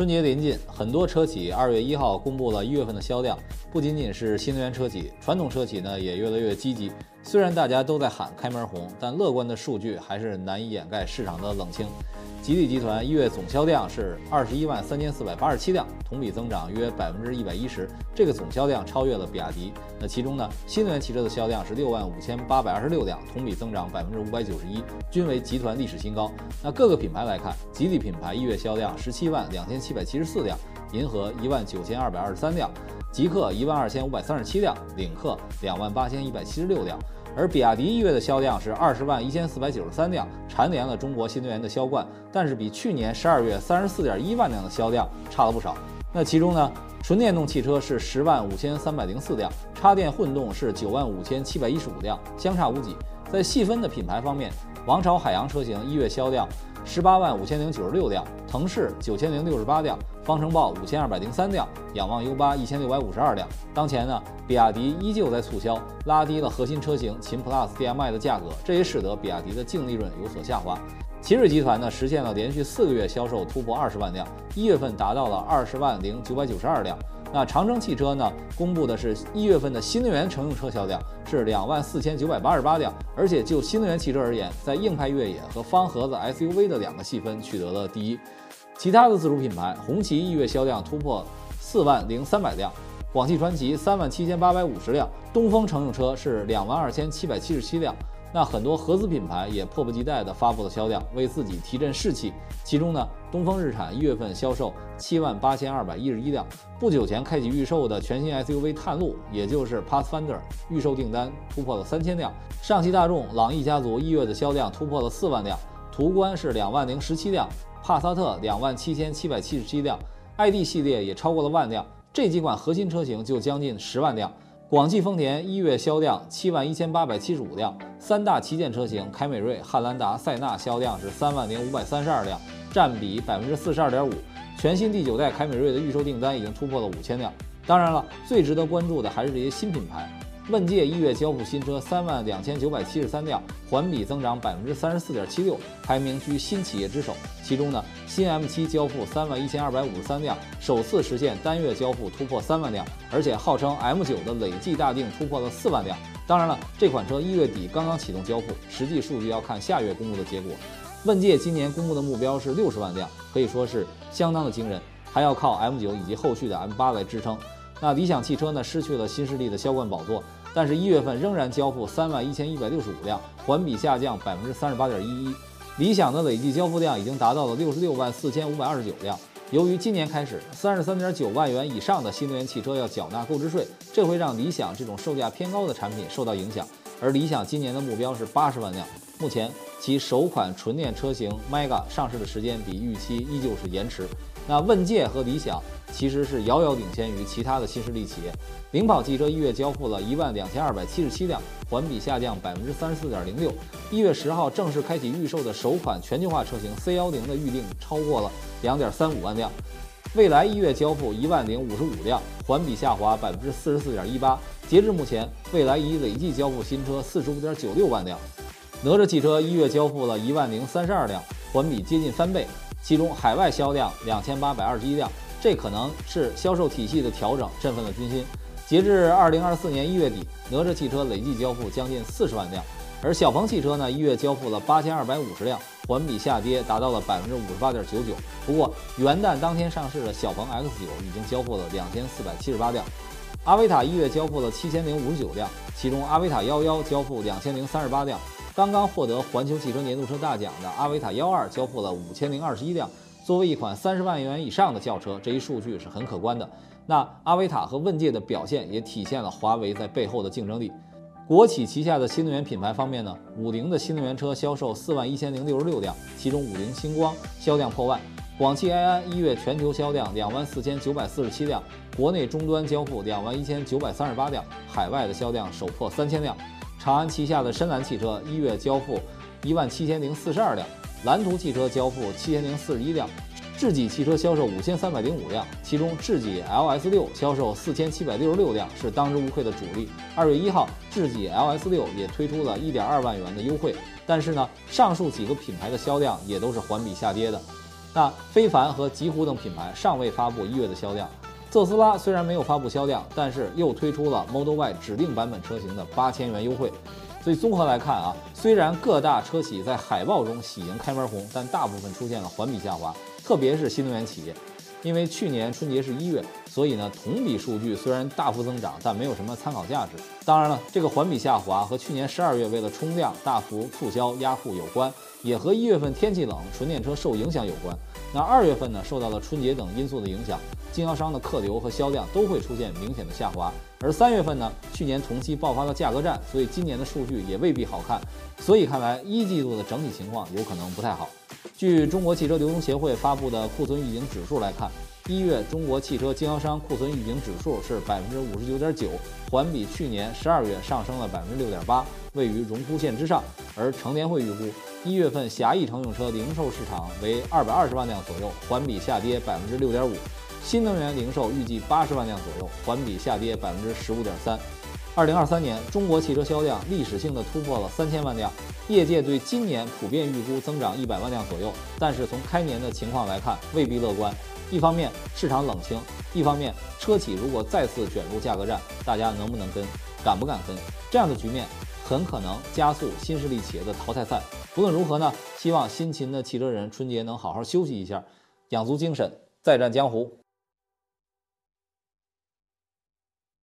春节临近，很多车企二月一号公布了一月份的销量，不仅仅是新能源车企，传统车企呢也越来越积极。虽然大家都在喊开门红，但乐观的数据还是难以掩盖市场的冷清。吉利集团一月总销量是二十一万三千四百八十七辆，同比增长约百分之一百一十，这个总销量超越了比亚迪。那其中呢，新能源汽车的销量是六万五千八百二十六辆，同比增长百分之五百九十一，均为集团历史新高。那各个品牌来看，吉利品牌一月销量十七万两千七百七十四辆，银河一万九千二百二十三辆，极氪一万二千五百三十七辆，领克两万八千一百七十六辆。而比亚迪一月的销量是二十万一千四百九十三辆，蝉联了中国新能源的销冠，但是比去年十二月三十四点一万辆的销量差了不少。那其中呢，纯电动汽车是十万五千三百零四辆，插电混动是九万五千七百一十五辆，相差无几。在细分的品牌方面，王朝海洋车型一月销量十八万五千零九十六辆，腾势九千零六十八辆。方程豹五千二百零三辆，仰望 U 八一千六百五十二辆。当前呢，比亚迪依旧在促销，拉低了核心车型秦 PLUS DM-i 的价格，这也使得比亚迪的净利润有所下滑。奇瑞集团呢，实现了连续四个月销售突破二十万辆，一月份达到了二十万零九百九十二辆。那长城汽车呢，公布的是一月份的新能源乘用车销量是两万四千九百八十八辆，而且就新能源汽车而言，在硬派越野和方盒子 SUV 的两个细分取得了第一。其他的自主品牌，红旗一月销量突破四万零三百辆，广汽传祺三万七千八百五十辆，东风乘用车是两万二千七百七十七辆。那很多合资品牌也迫不及待地发布了销量，为自己提振士气。其中呢，东风日产一月份销售七万八千二百一十一辆。不久前开启预售的全新 SUV 探路，也就是 Pathfinder，预售订单突破了三千辆。上汽大众朗逸家族一月的销量突破了四万辆，途观是两万零十七辆。帕萨特两万七千七百七十七辆，ID 系列也超过了万辆，这几款核心车型就将近十万辆。广汽丰田一月销量七万一千八百七十五辆，三大旗舰车型凯美瑞、汉兰达、塞纳销量是三万零五百三十二辆，占比百分之四十二点五。全新第九代凯美瑞的预售订单已经突破了五千辆。当然了，最值得关注的还是这些新品牌。问界一月交付新车三万两千九百七十三辆，环比增长百分之三十四点七六，排名居新企业之首。其中呢，新 M7 交付三万一千二百五十三辆，首次实现单月交付突破三万辆，而且号称 M9 的累计大定突破了四万辆。当然了，这款车一月底刚刚启动交付，实际数据要看下月公布的结果。问界今年公布的目标是六十万辆，可以说是相当的惊人，还要靠 M9 以及后续的 M8 来支撑。那理想汽车呢，失去了新势力的销冠宝座。但是，一月份仍然交付三万一千一百六十五辆，环比下降百分之三十八点一一。理想的累计交付量已经达到了六十六万四千五百二十九辆。由于今年开始，三十三点九万元以上的新能源汽车要缴纳购置税，这会让理想这种售价偏高的产品受到影响。而理想今年的目标是八十万辆，目前其首款纯电车型 Mega 上市的时间比预期依旧是延迟。那问界和理想其实是遥遥领先于其他的新势力企业。领跑汽车一月交付了一万两千二百七十七辆，环比下降百分之三十四点零六。一月十号正式开启预售的首款全球化车型 C 幺零的预定超过了两点三五万辆。蔚来一月交付一万零五十五辆，环比下滑百分之四十四点一八。截至目前，蔚来已累计交付新车四十五点九六万辆。哪吒汽车一月交付了一万零三十二辆，环比接近翻倍。其中海外销量两千八百二十一辆，这可能是销售体系的调整振奋了军心。截至二零二四年一月底，哪吒汽车累计交付将近四十万辆，而小鹏汽车呢，一月交付了八千二百五十辆，环比下跌达到了百分之五十八点九九。不过元旦当天上市的小鹏 X 九已经交付了两千四百七十八辆，阿维塔一月交付了七千零五十九辆，其中阿维塔幺幺交付两千零三十八辆。刚刚获得环球汽车年度车大奖的阿维塔幺二交付了五千零二十一辆。作为一款三十万元以上的轿车，这一数据是很可观的。那阿维塔和问界的表现也体现了华为在背后的竞争力。国企旗下的新能源品牌方面呢，五菱的新能源车销售四万一千零六十六辆，其中五菱星光销量破万。广汽埃安一月全球销量两万四千九百四十七辆，国内终端交付两万一千九百三十八辆，海外的销量首破三千辆。长安旗下的深蓝汽车一月交付一万七千零四十二辆，蓝图汽车交付七千零四十一辆，智己汽车销售五千三百零五辆，其中智己 LS 六销售四千七百六十六辆，是当之无愧的主力。二月一号，智己 LS 六也推出了一点二万元的优惠，但是呢，上述几个品牌的销量也都是环比下跌的。那非凡和极狐等品牌尚未发布一月的销量。特斯拉虽然没有发布销量，但是又推出了 Model Y 指定版本车型的八千元优惠。所以综合来看啊，虽然各大车企在海报中喜迎开门红，但大部分出现了环比下滑，特别是新能源企业。因为去年春节是一月，所以呢，同比数据虽然大幅增长，但没有什么参考价值。当然了，这个环比下滑和去年十二月为了冲量大幅促销压库有关，也和一月份天气冷，纯电车受影响有关。那二月份呢，受到了春节等因素的影响，经销商的客流和销量都会出现明显的下滑。而三月份呢，去年同期爆发了价格战，所以今年的数据也未必好看。所以看来一季度的整体情况有可能不太好。据中国汽车流通协会发布的库存预警指数来看，一月中国汽车经销商库存预警指数是百分之五十九点九，环比去年十二月上升了百分之六点八，位于荣枯线之上。而乘联会预估，一月份狭义乘用车零售市场为二百二十万辆左右，环比下跌百分之六点五；新能源零售预计八十万辆左右，环比下跌百分之十五点三。二零二三年，中国汽车销量历史性的突破了三千万辆，业界对今年普遍预估增长一百万辆左右。但是从开年的情况来看，未必乐观。一方面市场冷清，一方面车企如果再次卷入价格战，大家能不能跟，敢不敢跟？这样的局面很可能加速新势力企业的淘汰赛。不论如何呢，希望辛勤的汽车人春节能好好休息一下，养足精神，再战江湖。